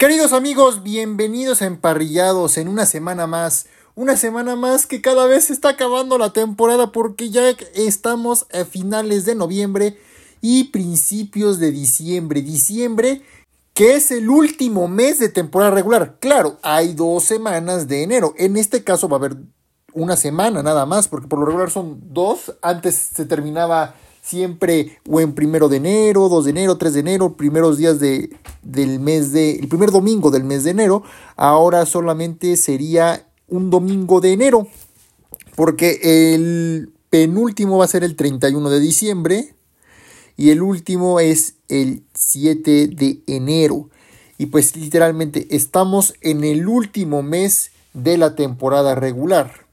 Queridos amigos, bienvenidos a Emparrillados en una semana más. Una semana más que cada vez se está acabando la temporada porque ya estamos a finales de noviembre y principios de diciembre. Diciembre que es el último mes de temporada regular. Claro, hay dos semanas de enero. En este caso va a haber una semana nada más porque por lo regular son dos. Antes se terminaba siempre o en primero de enero, 2 de enero, 3 de enero, primeros días de, del mes de, el primer domingo del mes de enero, ahora solamente sería un domingo de enero, porque el penúltimo va a ser el 31 de diciembre y el último es el 7 de enero. Y pues literalmente estamos en el último mes de la temporada regular.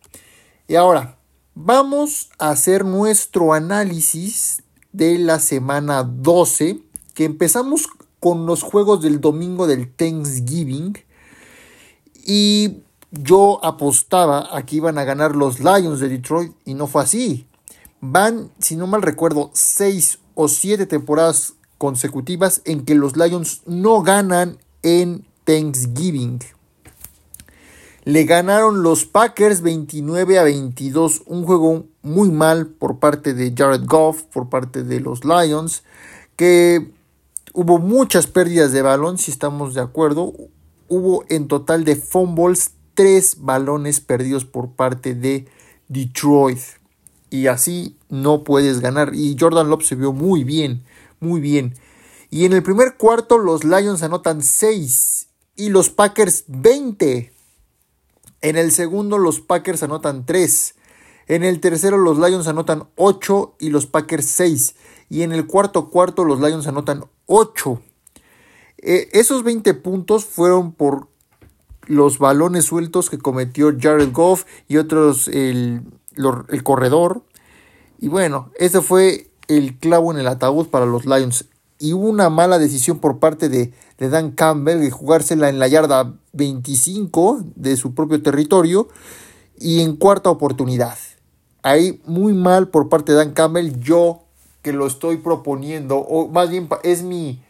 Y ahora, Vamos a hacer nuestro análisis de la semana 12, que empezamos con los juegos del domingo del Thanksgiving. Y yo apostaba a que iban a ganar los Lions de Detroit y no fue así. Van, si no mal recuerdo, 6 o 7 temporadas consecutivas en que los Lions no ganan en Thanksgiving. Le ganaron los Packers 29 a 22, un juego muy mal por parte de Jared Goff, por parte de los Lions, que hubo muchas pérdidas de balón, si estamos de acuerdo. Hubo en total de fumbles tres balones perdidos por parte de Detroit. Y así no puedes ganar. Y Jordan Love se vio muy bien, muy bien. Y en el primer cuarto los Lions anotan 6 y los Packers 20. En el segundo los Packers anotan 3. En el tercero los Lions anotan 8 y los Packers 6. Y en el cuarto cuarto los Lions anotan 8. Eh, esos 20 puntos fueron por los balones sueltos que cometió Jared Goff y otros el, el corredor. Y bueno, ese fue el clavo en el ataúd para los Lions y una mala decisión por parte de, Dan Campbell de jugársela en la yarda 25 de su propio territorio y en cuarta oportunidad. Ahí muy mal por parte de Dan Campbell, yo que lo estoy proponiendo, o más bien es mi,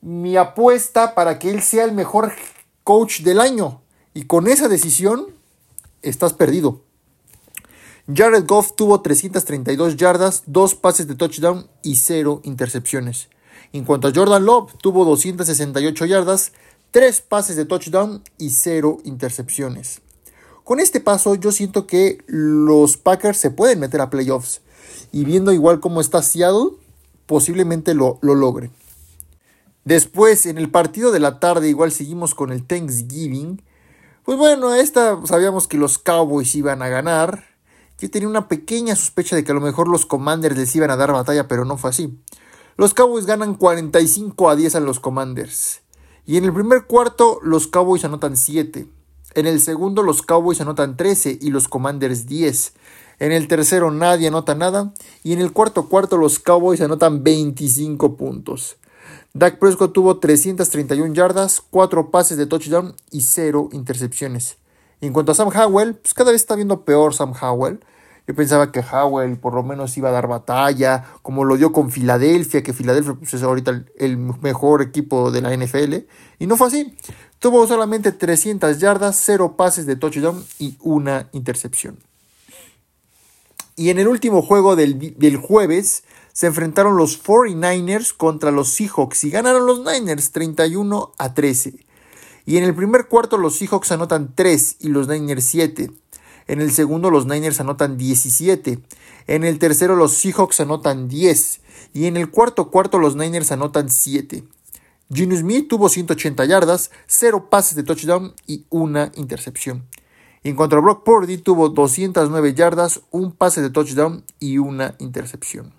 mi apuesta para que él sea el mejor coach del año. Y con esa decisión estás perdido. Jared Goff tuvo 332 yardas, 2 pases de touchdown y 0 intercepciones. En cuanto a Jordan Love, tuvo 268 yardas, 3 pases de touchdown y 0 intercepciones. Con este paso yo siento que los Packers se pueden meter a playoffs y viendo igual cómo está Seattle, posiblemente lo, lo logren. Después, en el partido de la tarde, igual seguimos con el Thanksgiving. Pues bueno, esta sabíamos que los Cowboys iban a ganar. Yo tenía una pequeña sospecha de que a lo mejor los Commanders les iban a dar batalla, pero no fue así. Los Cowboys ganan 45 a 10 a los Commanders. Y en el primer cuarto los Cowboys anotan 7. En el segundo los Cowboys anotan 13 y los Commanders 10. En el tercero nadie anota nada. Y en el cuarto cuarto los Cowboys anotan 25 puntos. Dak Prescott tuvo 331 yardas, 4 pases de touchdown y 0 intercepciones. en cuanto a Sam Howell, pues cada vez está viendo peor Sam Howell. Yo pensaba que Howell por lo menos iba a dar batalla, como lo dio con Filadelfia, que Filadelfia pues, es ahorita el, mejor equipo de la NFL. Y no fue así. Tuvo solamente 300 yardas, 0 pases de touchdown y una intercepción. Y en el último juego del, del jueves se enfrentaron los 49ers contra los Seahawks y ganaron los Niners 31 a 13. Y en el primer cuarto los Seahawks anotan 3 y los Niners 7. En el segundo los Niners anotan 17. En el tercero los Seahawks anotan 10. Y en el cuarto cuarto los Niners anotan 7. Gino Smith tuvo 180 yardas, 0 pases de touchdown y una intercepción. En cuanto a Brock Purdy tuvo 209 yardas, un pase de touchdown y una intercepción.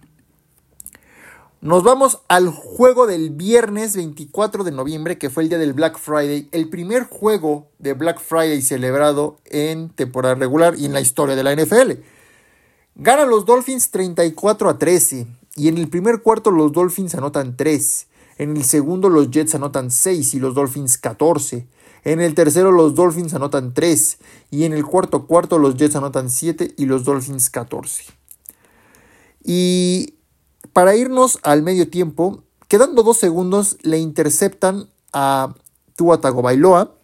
Nos vamos al juego del viernes 24 de noviembre, que fue el día del Black Friday, el primer juego de Black Friday celebrado en temporada regular y en la historia de la NFL. Ganan los Dolphins 34 a 13 y en el primer cuarto los Dolphins anotan 3. En el segundo los Jets anotan 6 y los Dolphins 14. En el tercero los Dolphins anotan 3 y en el cuarto cuarto los Jets anotan 7 y los Dolphins 14. Y para irnos al medio tiempo, quedando dos segundos, le interceptan a Tua Tagovailoa.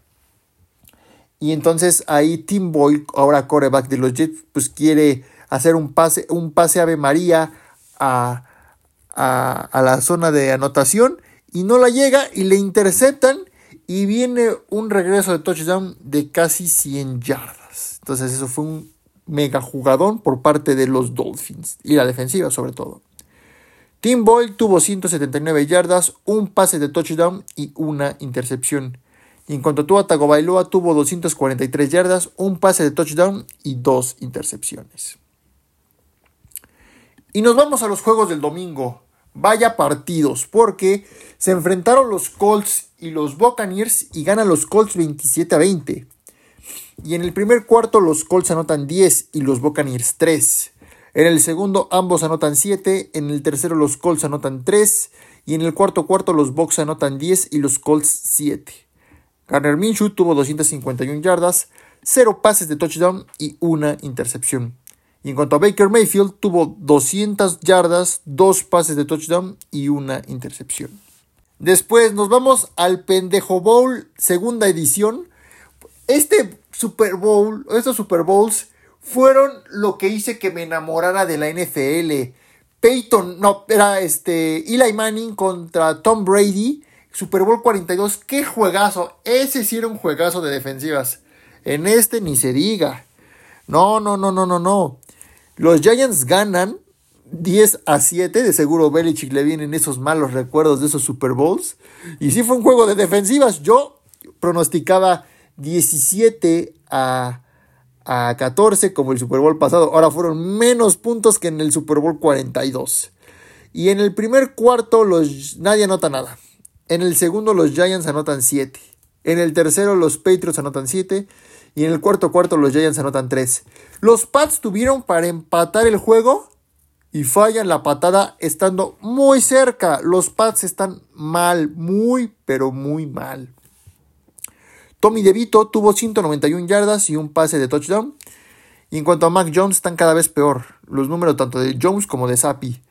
Y entonces ahí Tim Boyle, ahora coreback de los Jets, pues quiere hacer un pase, un pase Ave María a, a, la zona de anotación y no la llega y le interceptan y viene un regreso de touchdown de casi 100 yardas. Entonces eso fue un mega jugadón por parte de los Dolphins y la defensiva sobre todo. Tim Boyle tuvo 179 yardas, un pase de touchdown y una intercepción. Y en cuanto a Tua Tagovailoa tuvo 243 yardas, un pase de touchdown y dos intercepciones. Y nos vamos a los juegos del domingo. Vaya partidos, porque se enfrentaron los Colts y los Buccaneers y ganan los Colts 27 a 20. Y en el primer cuarto los Colts anotan 10 y los Buccaneers 3. En el segundo ambos anotan 7, en el tercero los Colts anotan 3 y en el cuarto cuarto los Bucks anotan 10 y los Colts 7. Garner Minshew tuvo 251 yardas, 0 pases de touchdown y una intercepción. Y en cuanto a Baker Mayfield, tuvo 200 yardas, 2 pases de touchdown y una intercepción. Después nos vamos al Pendejo Bowl, segunda edición. Este Super Bowl, estos Super Bowls fueron lo que hice que me enamorara de la NFL. Peyton, no, era este Eli Manning contra Tom Brady, Super Bowl 42, qué juegazo. Ese sí era un juegazo de defensivas. En este ni se diga. No, no, no, no, no, no. Los Giants ganan 10 a 7. De seguro Belichick le vienen esos malos recuerdos de esos Super Bowls. Y sí fue un juego de defensivas. Yo pronosticaba 17 a, a 14 como el Super Bowl pasado. Ahora fueron menos puntos que en el Super Bowl 42. Y en el primer cuarto los, nadie anota nada. En el segundo los Giants anotan 7. En el tercero los Patriots anotan 7. Y en el cuarto cuarto los Giants anotan 3. Los Pats tuvieron para empatar el juego y fallan la patada estando muy cerca. Los Pats están mal, muy, pero muy mal. Tommy DeVito tuvo 191 yardas y un pase de touchdown. Y en cuanto a Mac Jones, están cada vez peor. Los números tanto de Jones como de Sapi.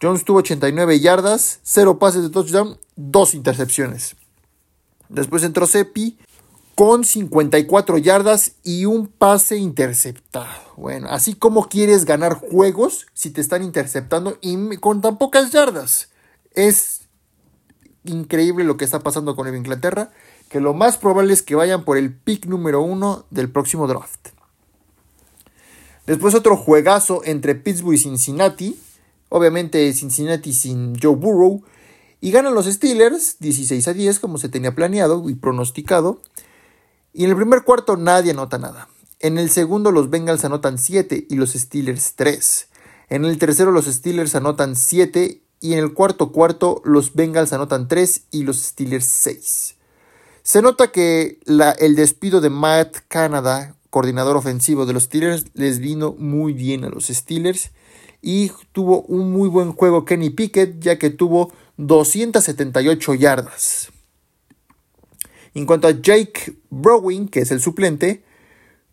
Jones tuvo 89 yardas, 0 pases de touchdown, 2 intercepciones. Después entró Seppi con 54 yardas y un pase interceptado. Bueno, así como quieres ganar juegos si te están interceptando y con tan pocas yardas. Es increíble lo que está pasando con Inglaterra, que lo más probable es que vayan por el pick número uno del próximo draft. Después otro juegazo entre Pittsburgh y Cincinnati. Obviamente Cincinnati sin Joe Burrow. Y ganan los Steelers 16 a 10 como se tenía planeado y pronosticado. Y en el primer cuarto nadie anota nada. En el segundo los Bengals anotan 7 y los Steelers 3. En el tercero los Steelers anotan 7 y en el cuarto cuarto los Bengals anotan 3 y los Steelers 6. Se nota que el despido de Matt Canada, coordinador ofensivo de los Steelers, les vino muy bien a los Steelers y tuvo un muy buen juego Kenny Pickett ya que tuvo 278 yardas. En cuanto a Jake Browning, que es el suplente,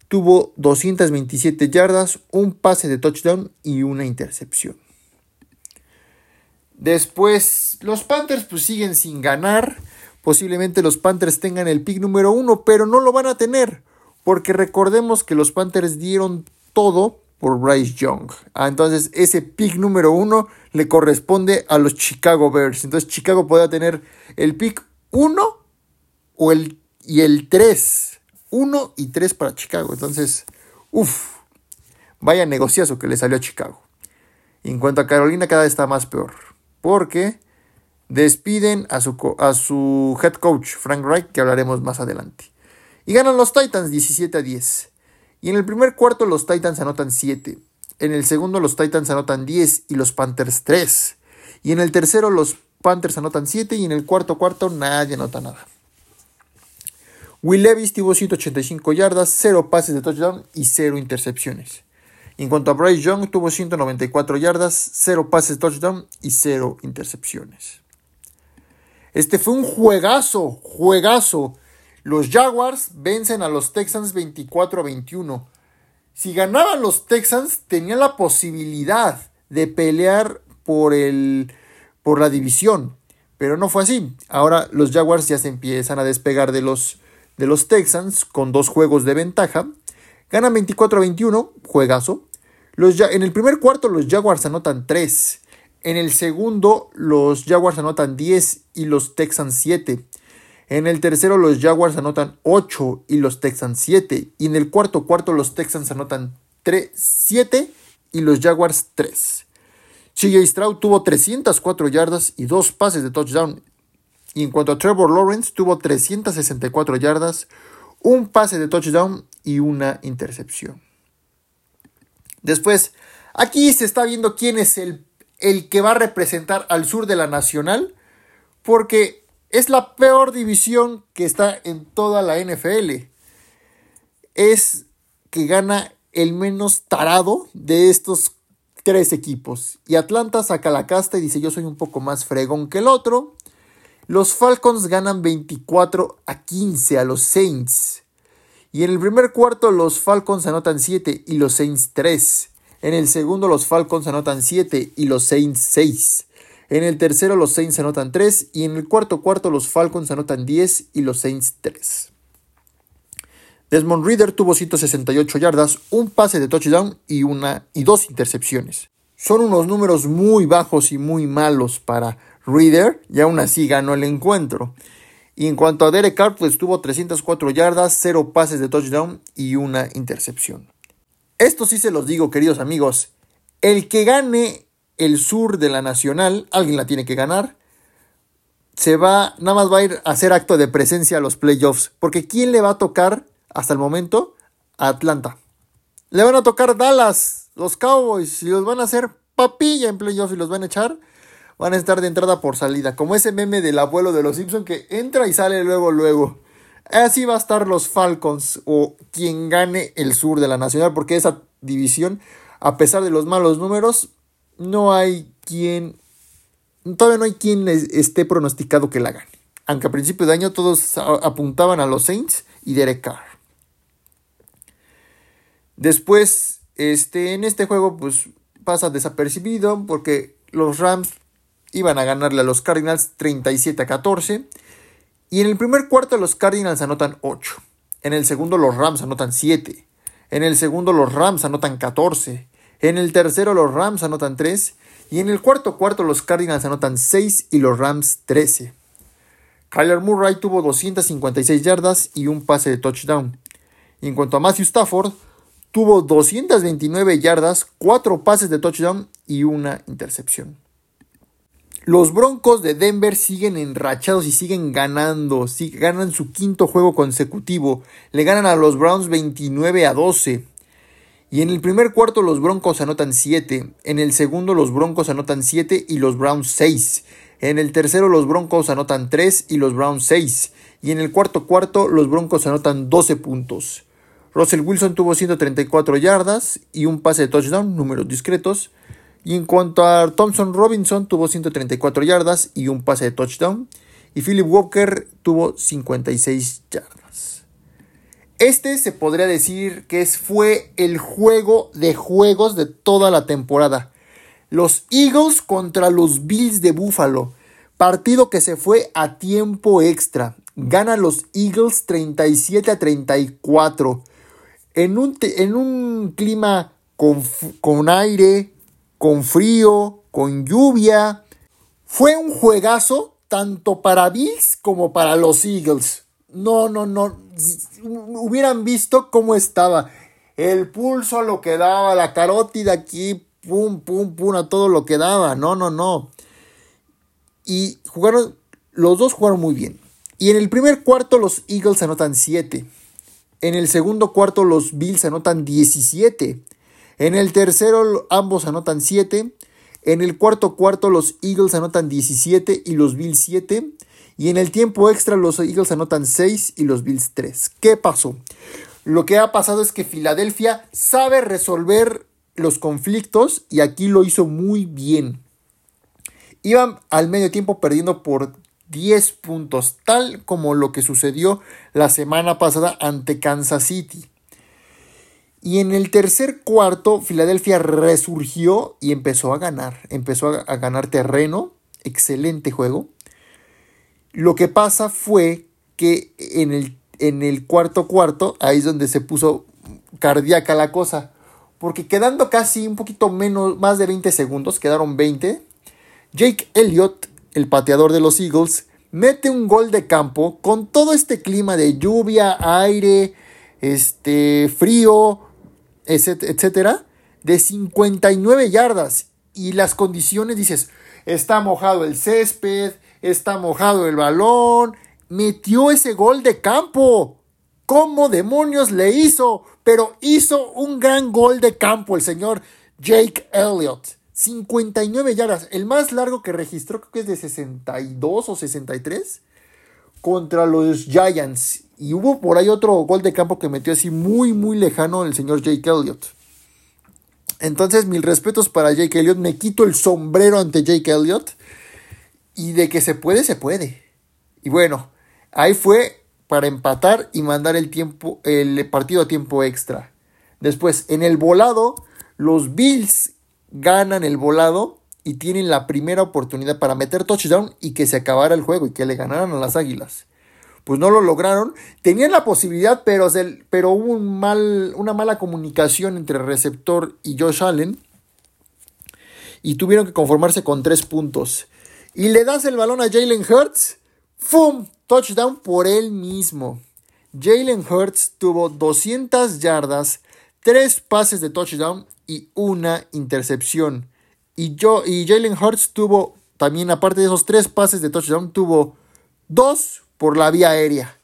tuvo 227 yardas, un pase de touchdown y una intercepción. Después, los Panthers pues siguen sin ganar. Posiblemente los Panthers tengan el pick número uno, pero no lo van a tener. Porque recordemos que los Panthers dieron todo por Bryce Young. Ah, entonces ese pick número uno le corresponde a los Chicago Bears. Entonces Chicago podrá tener el pick uno o el, y el 3. 1 y 3 para Chicago. Entonces, uff, vaya negociazo que le salió a Chicago. en cuanto a Carolina, cada vez está más peor. Porque despiden a su, head coach, Frank Reich, que hablaremos más adelante. Y ganan los Titans 17 a 10. Y en el primer cuarto los Titans anotan 7. En el segundo los Titans anotan 10 y los Panthers 3. Y en el tercero los Panthers anotan 7 y en el cuarto cuarto nadie anota nada. Will Levis tuvo 185 yardas, 0 pases de touchdown y 0 intercepciones. En cuanto a Bryce Young, tuvo 194 yardas, 0 pases touchdown y 0 intercepciones. Este fue un juegazo, juegazo. Los Jaguars vencen a los Texans 24 a 21. Si ganaban los Texans, tenían la posibilidad de pelear por, el, por la división. Pero no fue así. Ahora los Jaguars ya se empiezan a despegar de los, de los Texans con dos juegos de ventaja. Ganan 24 a 21, juegazo. Los, en el primer cuarto los Jaguars anotan 3. En el segundo los Jaguars anotan 10 y los Texans 7. En el tercero los Jaguars anotan 8 y los Texans 7. Y en el cuarto cuarto los Texans anotan 3, 7 y los Jaguars 3. CJ Stroud tuvo 304 yardas y 2 pases de touchdown. Y en cuanto a Trevor Lawrence, tuvo 364 yardas, un pase de touchdown y una intercepción. Después, aquí se está viendo quién es el, el que va a representar al sur de la Nacional, porque es la peor división que está en toda la NFL. Es que gana el menos tarado de estos tres equipos. Y Atlanta saca la casta y dice yo soy un poco más fregón que el otro. Los Falcons ganan 24 a 15 a los Saints. Y en el primer cuarto los Falcons anotan 7 y los Saints 3. En el segundo los Falcons anotan 7 y los Saints 6. En el tercero los Saints anotan 3 y en el cuarto cuarto los Falcons anotan 10 y los Saints 3. Desmond Reader tuvo 168 yardas, un pase de touchdown y, una, y dos intercepciones. Son unos números muy bajos y muy malos para Reader y aún así ganó el encuentro. Y en cuanto a Derek Carr, pues tuvo 304 yardas, 0 pases de touchdown y una intercepción. Esto sí se los digo, queridos amigos. El que gane el sur de la Nacional, alguien la tiene que ganar. Se va, nada más va a ir a hacer acto de presencia a los playoffs. Porque ¿quién le va a tocar hasta el momento? A Atlanta. Le van a tocar Dallas, los Cowboys, y los van a hacer papilla en playoffs y los van a echar. Van a estar de entrada por salida. Como ese meme del abuelo de los Simpsons que entra y sale luego, luego. Así va a estar los Falcons o quien gane el sur de la Nacional. Porque esa división, a pesar de los malos números, no hay quien, todavía no hay quien esté pronosticado que la gane. Aunque a principio de año todos apuntaban a los Saints y Derek Carr. Después, este, en este juego, pues pasa desapercibido porque los Rams iban a ganarle a los Cardinals 37 a 14. Y en el primer cuarto los Cardinals anotan 8. En el segundo los Rams anotan 7. En el segundo los Rams anotan 14. En el tercero los Rams anotan 3 y en el cuarto cuarto los Cardinals anotan 6 y los Rams 13. Kyler Murray tuvo 256 yardas y un pase de touchdown. Y en cuanto a Matthew Stafford, tuvo 229 yardas, 4 pases de touchdown y una intercepción. Los Broncos de Denver siguen enrachados y siguen ganando. ganan su quinto juego consecutivo. Le ganan a los Browns 29 a 12. Y en el primer cuarto los Broncos anotan 7, en el segundo los Broncos anotan 7 y los Browns 6, en el tercero los Broncos anotan 3 y los Browns 6, y en el cuarto cuarto los Broncos anotan 12 puntos. Russell Wilson tuvo 134 yardas y un pase de touchdown, números discretos. Y en cuanto a Thompson Robinson tuvo 134 yardas y un pase de touchdown. Y Philip Walker tuvo 56 yardas. Este se podría decir que fue el juego de juegos de toda la temporada. Los Eagles contra los Bills de Buffalo. Partido que se fue a tiempo extra. Ganan los Eagles 37 a 34. En un, en un clima con, con aire, con frío, con lluvia. Fue un juegazo tanto para Bills como para los Eagles. No, no, no. Hubieran visto cómo estaba. El pulso a lo que daba, la carótida aquí, pum, pum, pum, a todo lo que daba. No, no, no. Y jugaron, los dos jugaron muy bien. Y en el primer cuarto los Eagles anotan 7. En el segundo cuarto los Bills anotan 17. En el tercero ambos anotan 7. En el cuarto cuarto los Eagles anotan 17 y los Bills 7. Y en el tiempo extra los Eagles anotan 6 y los Bills 3. ¿Qué pasó? Lo que ha pasado es que Filadelfia sabe resolver los conflictos y aquí lo hizo muy bien. Iban al medio tiempo perdiendo por 10 puntos, tal como lo que sucedió la semana pasada ante Kansas City. Y en el tercer cuarto, Filadelfia resurgió y empezó a ganar. Empezó a ganar terreno. Excelente juego. Lo que pasa fue que en el, en el cuarto cuarto, ahí es donde se puso cardíaca la cosa. Porque quedando casi un poquito menos, más de 20 segundos, quedaron 20, Jake Elliott, el pateador de los Eagles, mete un gol de campo con todo este clima de lluvia, aire, este, frío, etcétera, de 59 yardas. Y las condiciones, dices, está mojado el césped, está mojado el balón, metió ese gol de campo. ¿Cómo demonios le hizo? Pero hizo un gran gol de campo el señor Jake Elliott. 59 yardas. El más largo que registró creo que es de 62 o 63 contra los Giants. Y hubo por ahí otro gol de campo que metió así muy, muy lejano el señor Jake Elliott. Entonces, mil respetos para Jake Elliott. Me quito el sombrero ante Jake Elliott. Y de que se puede, se puede. Y bueno, ahí fue para empatar y mandar el, tiempo, el partido a tiempo extra. Después, en el volado, los Bills ganan el volado y tienen la primera oportunidad para meter touchdown y que se acabara el juego y que le ganaran a las Águilas. Pues no lo lograron. Tenían la posibilidad, pero, pero hubo un mal, una mala comunicación entre el receptor y Josh Allen. Y tuvieron que conformarse con tres puntos. Y le das el balón a Jalen Hurts. ¡Fum! Touchdown por él mismo. Jalen Hurts tuvo 200 yardas, tres pases de touchdown y una intercepción. Y, yo, y Jalen Hurts tuvo también, aparte de esos tres pases de touchdown, tuvo dos por la vía aérea.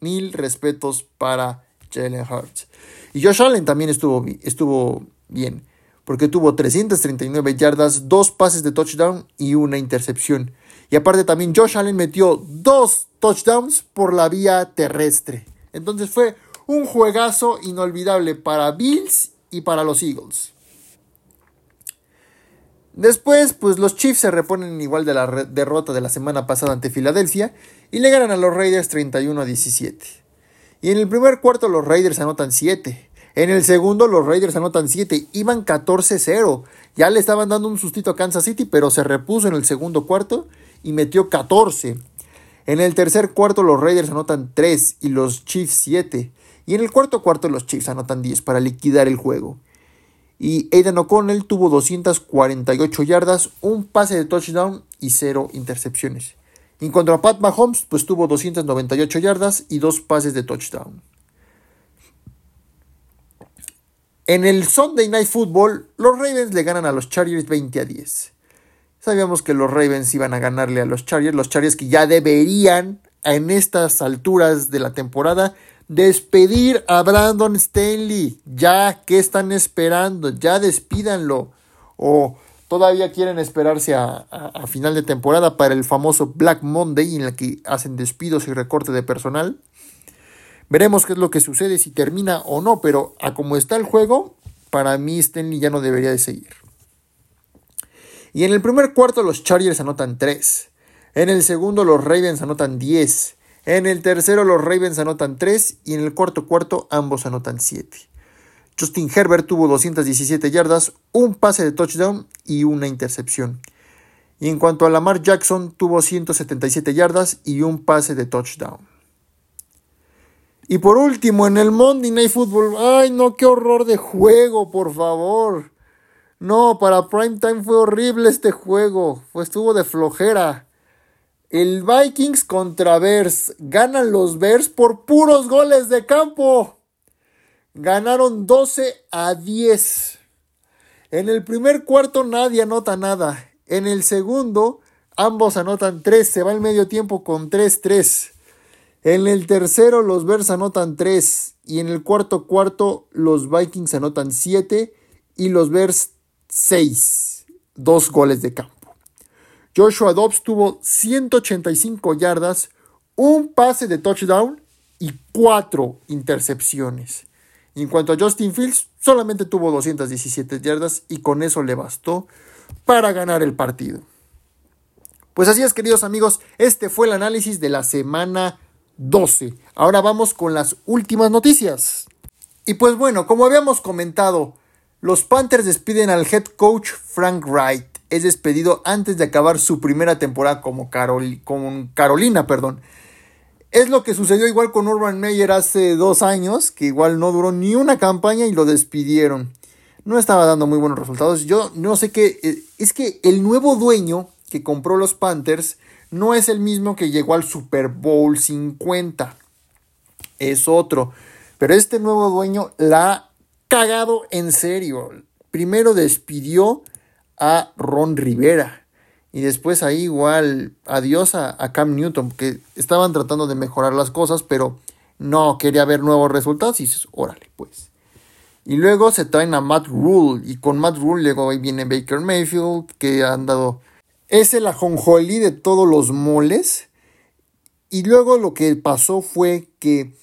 Mil respetos para Jalen Hurts. Y Josh Allen también estuvo, estuvo bien, porque tuvo 339 yardas, dos pases de touchdown y una intercepción. Y aparte también Josh Allen metió dos touchdowns por la vía terrestre. Entonces fue un juegazo inolvidable para Bills y para los Eagles. Después, pues los Chiefs se reponen igual de la derrota de la semana pasada ante Filadelfia y le ganan a los Raiders 31 a 17. Y en el primer cuarto los Raiders anotan 7. En el segundo los Raiders anotan 7. Iban 14-0. Ya le estaban dando un sustito a Kansas City, pero se repuso en el segundo cuarto y metió 14. En el tercer cuarto los Raiders anotan 3 y los Chiefs 7. Y en el cuarto cuarto los Chiefs anotan 10 para liquidar el juego. Y Aidan O'Connell tuvo 248 yardas, un pase de touchdown y 0 intercepciones. En cuanto a Pat Mahomes, pues tuvo 298 yardas y 2 pases de touchdown. En el Sunday Night Football, los Ravens le ganan a los Chargers 20 a 10. Sabíamos que los Ravens iban a ganarle a los Chargers, los Chargers que ya deberían en estas alturas de la temporada Despedir a Brandon Stanley. Ya, ¿qué están esperando? Ya despídanlo. O todavía quieren esperarse a, final de temporada para el famoso Black Monday en el que hacen despidos y recorte de personal. Veremos qué es lo que sucede, si termina o no, pero a como está el juego, para mí Stanley ya no debería de seguir. Y en el primer cuarto los Chargers anotan 3. En el segundo los Ravens anotan 10. En el tercero los Ravens anotan 3 y en el cuarto cuarto ambos anotan 7. Justin Herbert tuvo 217 yardas, un pase de touchdown y una intercepción. Y en cuanto a Lamar Jackson, tuvo 177 yardas y un pase de touchdown. Y por último, en el Monday Night Football, ay no, qué horror de juego, por favor. No, para Primetime fue horrible este juego, pues estuvo de flojera. El Vikings contra Bears. Ganan los Bears por puros goles de campo. Ganaron 12 a 10. En el primer cuarto nadie anota nada. En el segundo ambos anotan 3. Se va el medio tiempo con 3-3. En el tercero los Bears anotan 3. Y en el cuarto cuarto los Vikings anotan 7. Y los Bears 6. Dos goles de campo. Joshua Dobbs tuvo 185 yardas, un pase de touchdown y cuatro intercepciones. en cuanto a Justin Fields, solamente tuvo 217 yardas y con eso le bastó para ganar el partido. Pues así es, queridos amigos, este fue el análisis de la semana 12. Ahora vamos con las últimas noticias. Y pues bueno, como habíamos comentado, los Panthers despiden al head coach Frank Wright es despedido antes de acabar su primera temporada como con Carolina. Perdón. Es lo que sucedió igual con Urban Meyer hace dos años, que igual no duró ni una campaña y lo despidieron. No estaba dando muy buenos resultados. Yo no sé qué. Eh, es que el nuevo dueño que compró los Panthers no es el mismo que llegó al Super Bowl 50. Es otro. Pero este nuevo dueño la ha cagado en serio. Primero despidió a Ron Rivera. Y después ahí igual adiós a, Cam Newton, porque estaban tratando de mejorar las cosas, pero no quería ver nuevos resultados y dices, órale, pues. Y luego se traen a Matt Rule, y con Matt Rule luego ahí viene Baker Mayfield, que han dado... Es el ajonjolí de todos los moles. Y luego lo que pasó fue que,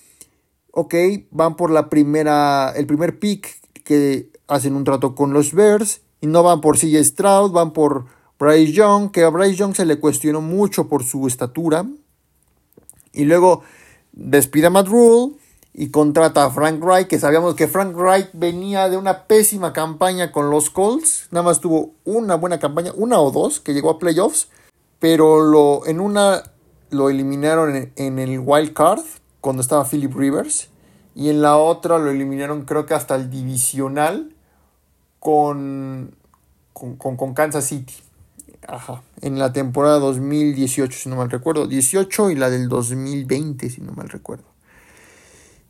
ok, van por la primera, el primer pick que hacen un trato con los Bears, y no van por CJ Stroud, van por Bryce Young, que a Bryce Young se le cuestionó mucho por su estatura. Y luego despide a Matt y contrata a Frank Wright, que sabíamos que Frank Wright venía de una pésima campaña con los Colts. Nada más tuvo una buena campaña, una o dos, que llegó a playoffs. Pero lo, en una lo eliminaron en, en el wild card, cuando estaba Philip Rivers. Y en la otra lo eliminaron creo que hasta el divisional con, con, con Kansas City. Ajá, en la temporada 2018, si no mal recuerdo. 18 y la del 2020, si no mal recuerdo.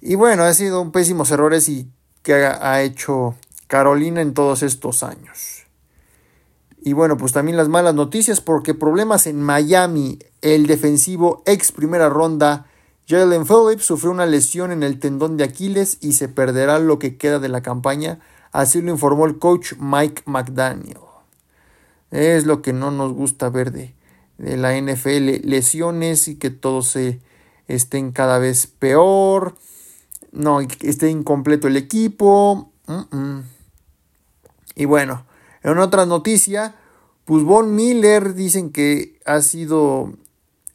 Y bueno, ha sido un pésimos errores y que ha hecho Carolina en todos estos años. Y bueno, pues también las malas noticias porque problemas en Miami. El defensivo ex primera ronda Jalen Phillips sufrió una lesión en el tendón de Aquiles y se perderá lo que queda de la campaña. Así lo informó el coach Mike McDaniel. Es lo que no nos gusta ver de, la NFL, lesiones y que todos se estén cada vez peor, no, esté incompleto el equipo. Y bueno, en otra noticia, pues Von Miller dicen que ha sido,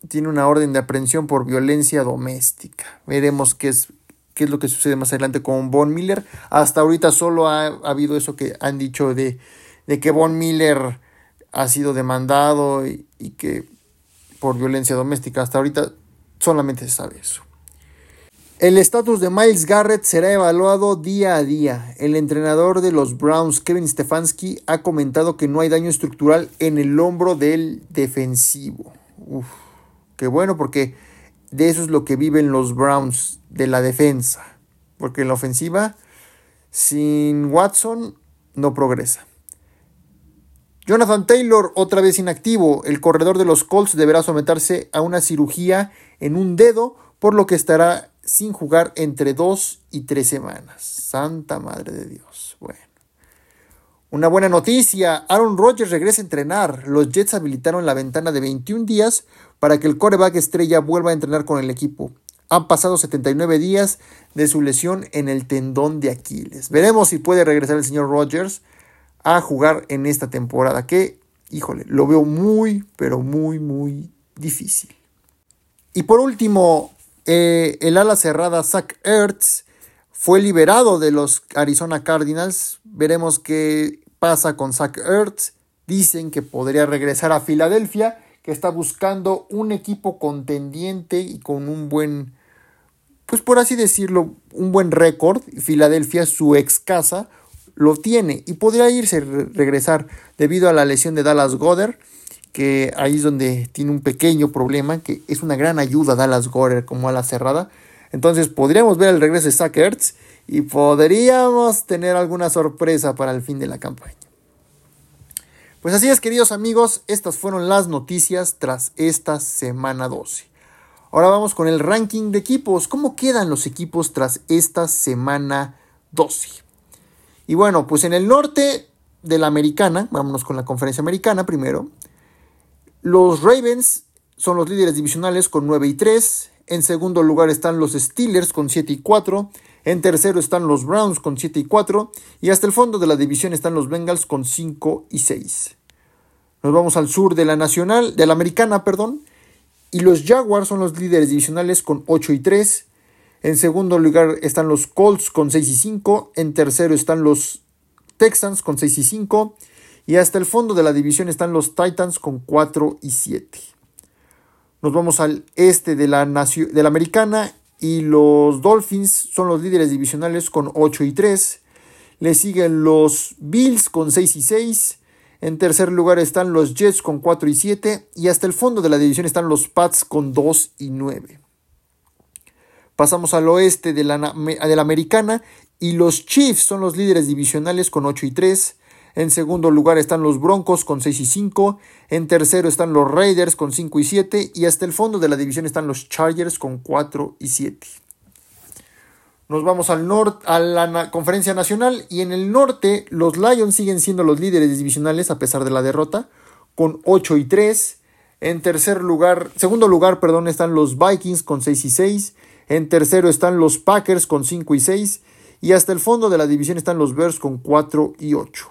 tiene una orden de aprehensión por violencia doméstica. Veremos qué es, qué es lo que sucede más adelante con Von Miller. Hasta ahorita solo ha, habido eso que han dicho de, de que Von Miller ha sido demandado y, que por violencia doméstica. Hasta ahorita solamente se sabe eso. El estatus de Miles Garrett será evaluado día a día. El entrenador de los Browns, Kevin Stefanski, ha comentado que no hay daño estructural en el hombro del defensivo. Uf, qué bueno porque de eso es lo que viven los Browns, de la defensa. Porque en la ofensiva, sin Watson, no progresa. Jonathan Taylor, otra vez inactivo. El corredor de los Colts deberá someterse a una cirugía en un dedo, por lo que estará sin jugar entre dos y tres semanas. Santa Madre de Dios. Bueno. Una buena noticia, Aaron Rodgers regresa a entrenar. Los Jets habilitaron la ventana de 21 días para que el coreback estrella vuelva a entrenar con el equipo. Han pasado 79 días de su lesión en el tendón de Aquiles. Veremos si puede regresar el señor Rodgers a jugar en esta temporada, que, híjole, lo veo muy, pero muy, muy difícil. Y por último, eh, el ala cerrada Zach Ertz fue liberado de los Arizona Cardinals. Veremos qué pasa con Zach Ertz. Dicen que podría regresar a Filadelfia, que está buscando un equipo contendiente y con un buen, pues por así decirlo, un buen récord. Filadelfia, su ex casa, lo tiene y podría irse, regresar debido a la lesión de Dallas Goddard, que ahí es donde tiene un pequeño problema, que es una gran ayuda Dallas Goddard como a la cerrada. Entonces podríamos ver el regreso de Zach y podríamos tener alguna sorpresa para el fin de la campaña. Pues así es, queridos amigos, estas fueron las noticias tras esta semana 12. Ahora vamos con el ranking de equipos. ¿Cómo quedan los equipos tras esta semana 12? Y bueno, pues en el norte de la americana, vámonos con la conferencia americana primero, los Ravens son los líderes divisionales con 9 y 3, en segundo lugar están los Steelers con 7 y 4, en tercero están los Browns con 7 y 4 y hasta el fondo de la división están los Bengals con 5 y 6. Nos vamos al sur de la nacional, de la americana, perdón, y los Jaguars son los líderes divisionales con 8 y 3, en segundo lugar están los Colts con 6 y 5. En tercero están los Texans con 6 y 5. Y hasta el fondo de la división están los Titans con 4 y 7. Nos vamos al este de la, de la americana y los Dolphins son los líderes divisionales con 8 y 3. Le siguen los Bills con 6 y 6. En tercer lugar están los Jets con 4 y 7. Y hasta el fondo de la división están los Pats con 2 y 9. Pasamos al oeste de la, de la americana y los Chiefs son los líderes divisionales con 8 y 3. En segundo lugar están los Broncos con 6 y 5. En tercero están los Raiders con 5 y 7. Y hasta el fondo de la división están los Chargers con 4 y 7. Nos vamos al norte, a la conferencia nacional y en el norte los Lions siguen siendo los líderes divisionales a pesar de la derrota con 8 y 3. En tercer lugar, segundo lugar, perdón, están los Vikings con 6 y 6. En tercero están los Packers con 5 y 6. Y hasta el fondo de la división están los Bears con 4 y 8.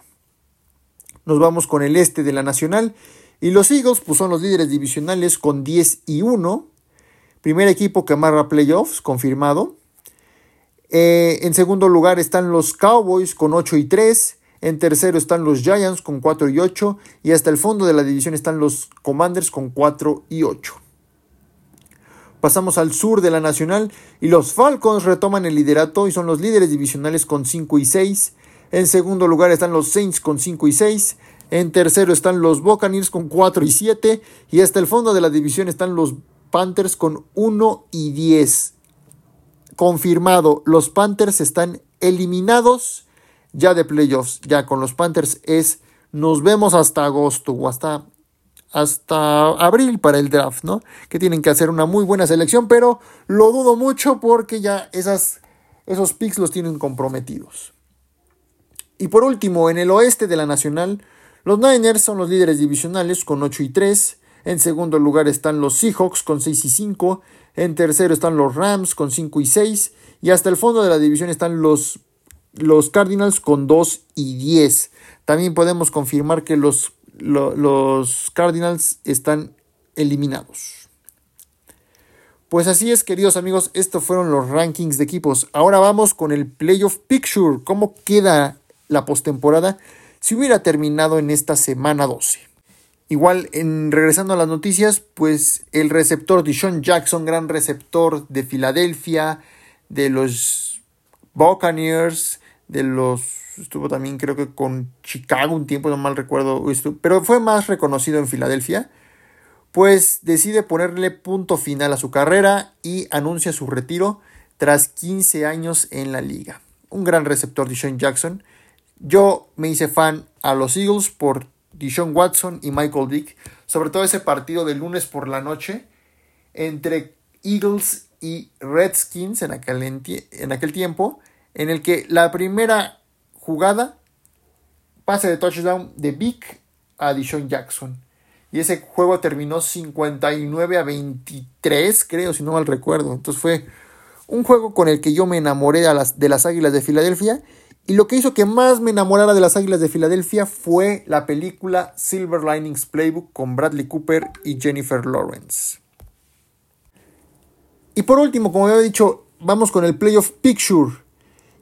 Nos vamos con el este de la nacional. Y los Eagles pues, son los líderes divisionales con 10 y 1. Primer equipo que amarra playoffs, confirmado. Eh, en segundo lugar están los Cowboys con 8 y 3. En tercero están los Giants con 4 y 8. Y hasta el fondo de la división están los Commanders con 4 y 8. Pasamos al sur de la Nacional y los Falcons retoman el liderato y son los líderes divisionales con 5 y 6. En segundo lugar están los Saints con 5 y 6. En tercero están los Buccaneers con 4 y 7. Y hasta el fondo de la división están los Panthers con 1 y 10 confirmado, los Panthers están eliminados ya de playoffs. Ya con los Panthers es nos vemos hasta agosto o hasta, hasta abril para el draft, ¿no? Que tienen que hacer una muy buena selección, pero lo dudo mucho porque ya esas, esos picks los tienen comprometidos. Y por último, en el oeste de la Nacional, los Niners son los líderes divisionales con 8 y 3. En segundo lugar están los Seahawks con 6 y 5. En tercero están los Rams con 5 y 6. Y hasta el fondo de la división están los, los Cardinals con 2 y 10. También podemos confirmar que los, los Cardinals están eliminados. Pues así es, queridos amigos, estos fueron los rankings de equipos. Ahora vamos con el Playoff Picture. ¿Cómo queda la postemporada si hubiera terminado en esta semana 12? Igual, en, regresando a las noticias, pues el receptor Deshaun Jackson, gran receptor de Filadelfia, de los Buccaneers, de los. Estuvo también, creo que con Chicago un tiempo, no mal recuerdo, pero fue más reconocido en Filadelfia. Pues decide ponerle punto final a su carrera y anuncia su retiro tras 15 años en la liga. Un gran receptor, Deshaun Jackson. Yo me hice fan a los Eagles por Dishon Watson y Michael Dick, sobre todo ese partido de lunes por la noche entre Eagles y Redskins en aquel, en aquel tiempo, en el que la primera jugada pase de touchdown de Vic a Dishon Jackson. Y ese juego terminó 59 a 23, creo, si no mal recuerdo. Entonces fue un juego con el que yo me enamoré de las Águilas de Filadelfia y lo que hizo que más me enamorara de las Águilas de Filadelfia fue la película Silver Linings Playbook con Bradley Cooper y Jennifer Lawrence. Y por último, como había dicho, vamos con el Playoff Picture.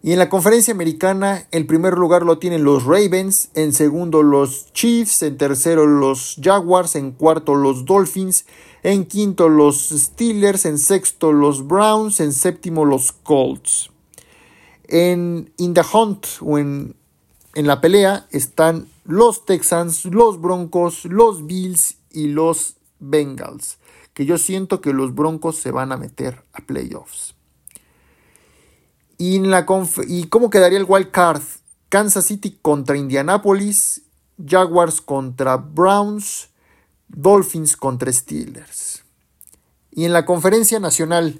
Y en la conferencia americana, el primer lugar lo tienen los Ravens, en segundo los Chiefs, en tercero los Jaguars, en cuarto los Dolphins, en quinto los Steelers, en sexto los Browns, en séptimo los Colts. En In the Hunt o en, en la pelea están los Texans, los Broncos, los Bills y los Bengals. Que yo siento que los Broncos se van a meter a playoffs. Y, en la ¿Y cómo quedaría el wild card? Kansas City contra Indianapolis, Jaguars contra Browns, Dolphins contra Steelers. Y en la conferencia nacional,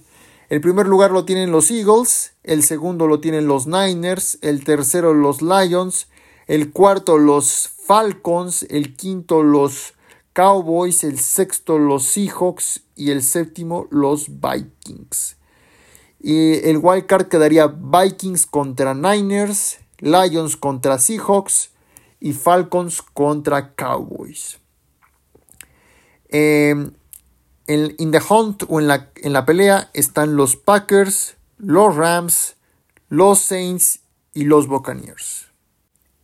el primer lugar lo tienen los Eagles, el segundo lo tienen los Niners, el tercero los Lions, el cuarto los Falcons, el quinto los Cowboys, el sexto los Seahawks y el séptimo los Vikings. Y el wild card quedaría Vikings contra Niners, Lions contra Seahawks y Falcons contra Cowboys. Eh, en in the hunt o en la, en la pelea están los Packers, los Rams, los Saints y los Buccaneers.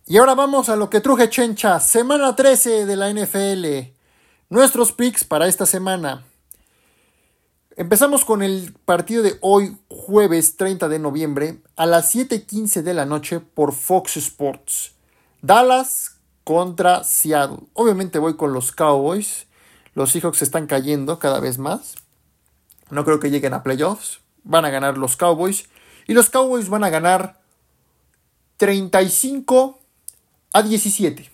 Y ahora vamos a lo que truje Chencha, semana 13 de la NFL. Nuestros picks para esta semana. Empezamos con el partido de hoy, jueves 30 de noviembre, a las 7:15 de la noche por Fox Sports. Dallas contra Seattle. Obviamente voy con los Cowboys. Los Seahawks están cayendo cada vez más. No creo que lleguen a playoffs. Van a ganar los Cowboys. Y los Cowboys van a ganar 35 a 17.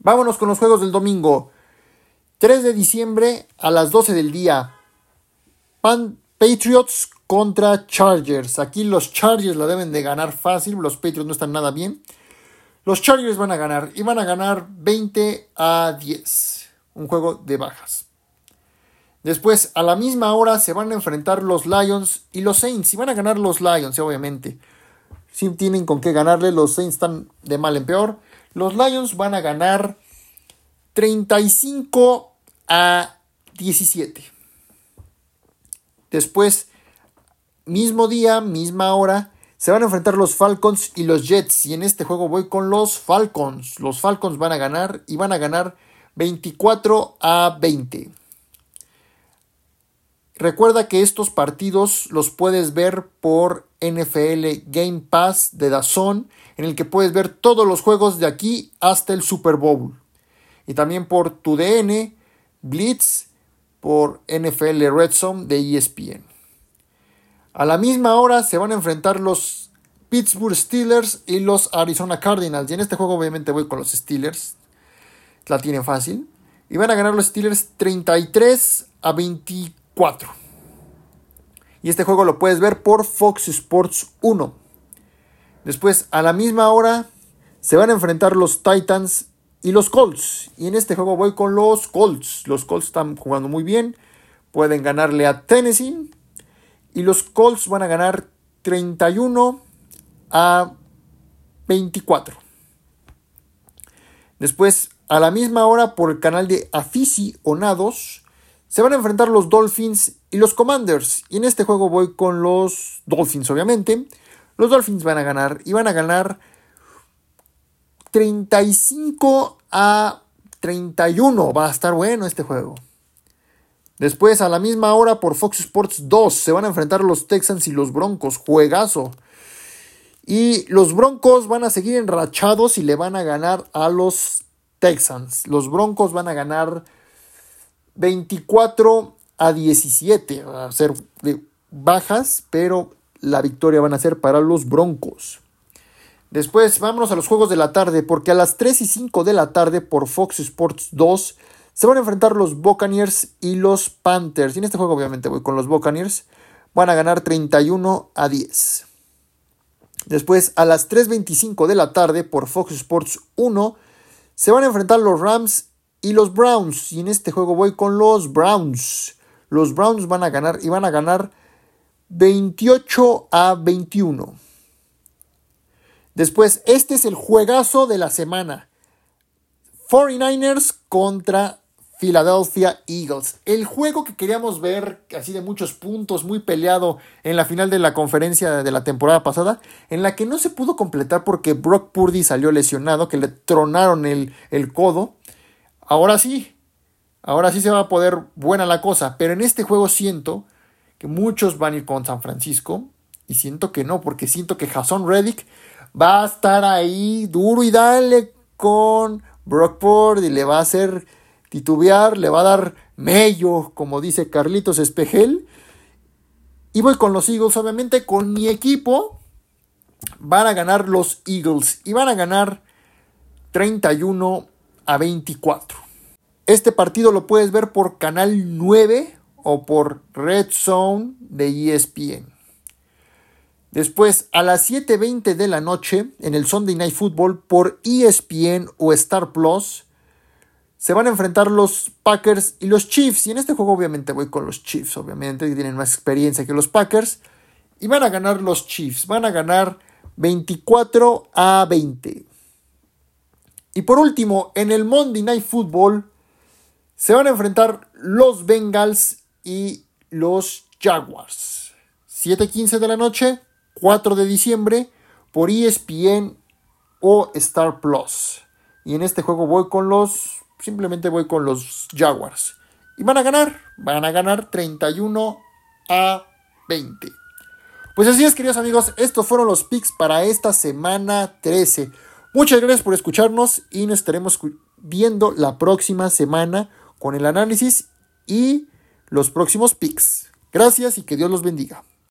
Vámonos con los juegos del domingo. 3 de diciembre a las 12 del día. Patriots contra Chargers. Aquí los Chargers la deben de ganar fácil. Los Patriots no están nada bien. Los Chargers van a ganar. Y van a ganar 20 a 10. Un juego de bajas. Después, a la misma hora, se van a enfrentar los Lions y los Saints. Y van a ganar los Lions, obviamente. Si tienen con qué ganarle, los Saints están de mal en peor. Los Lions van a ganar 35 a 17. Después, mismo día, misma hora, se van a enfrentar los Falcons y los Jets. Y en este juego voy con los Falcons. Los Falcons van a ganar y van a ganar 24 a 20. Recuerda que estos partidos los puedes ver por NFL Game Pass de Dazón, en el que puedes ver todos los juegos de aquí hasta el Super Bowl. Y también por tu DN, Blitz, por NFL Red Zone de ESPN. A la misma hora se van a enfrentar los Pittsburgh Steelers y los Arizona Cardinals. Y en este juego obviamente voy con los Steelers. La tienen fácil. Y van a ganar los Steelers 33 a 24. Y este juego lo puedes ver por Fox Sports 1. Después, a la misma hora, se van a enfrentar los Titans y los Colts. Y en este juego voy con los Colts. Los Colts están jugando muy bien. Pueden ganarle a Tennessee. Y los Colts van a ganar 31 a 24. Después, a la misma hora, por el canal de Aficionados, se van a enfrentar los Dolphins y los Commanders. Y en este juego voy con los Dolphins, obviamente. Los Dolphins van a ganar y van a ganar 35 a 31. Va a estar bueno este juego. Después, a la misma hora, por Fox Sports 2, se van a enfrentar los Texans y los Broncos. Juegazo. Y los Broncos van a seguir enrachados y le van a ganar a los Texans. Los Broncos van a ganar 24 a 17. Va a ser de bajas, pero la victoria van a ser para los Broncos. Después vámonos a los juegos de la tarde, porque a las 3 y 5 de la tarde por Fox Sports 2 se van a enfrentar los Buccaneers y los Panthers. Y en este juego obviamente voy con los Buccaneers. Van a ganar 31 a 10. Después a las 3.25 de la tarde por Fox Sports 1 se van a enfrentar los Rams y los Browns. Y en este juego voy con los Browns. Los Browns van a ganar y van a ganar 28 a 21. Después, este es el juegazo de la semana. 49ers contra Philadelphia Eagles. El juego que queríamos ver, así de muchos puntos, muy peleado en la final de la conferencia de la temporada pasada, en la que no se pudo completar porque Brock Purdy salió lesionado, que le tronaron el, el codo ahora sí, ahora sí se va a poder buena la cosa, pero en este juego siento que muchos van a ir con San Francisco y siento que no, porque siento que Jason Reddick va a estar ahí duro y dale con Brockport y le va a hacer titubear, le va a dar mello, como dice Carlitos Espejel. Y voy con los Eagles, obviamente con mi equipo. Van a ganar los Eagles y van a ganar 31 a 24. Este partido lo puedes ver por Canal 9 o por Red Zone de ESPN. Después, a las 7.20 de la noche, en el Sunday Night Football por ESPN o Star Plus, se van a enfrentar los Packers y los Chiefs. Y en este juego obviamente voy con los Chiefs, obviamente, que tienen más experiencia que los Packers. Y van a ganar los Chiefs, van a ganar 24 a 20. Y por último, en el Monday Night Football se van a enfrentar los Bengals y los Jaguars. 7:15 de la noche, 4 de diciembre, por ESPN o Star Plus. Y en este juego voy con los, simplemente voy con los Jaguars. Y van a ganar, van a ganar 31 a 20. Pues así es, queridos amigos, estos fueron los picks para esta semana 13. Muchas gracias por escucharnos y nos estaremos viendo la próxima semana con el análisis y los próximos picks. Gracias y que Dios los bendiga.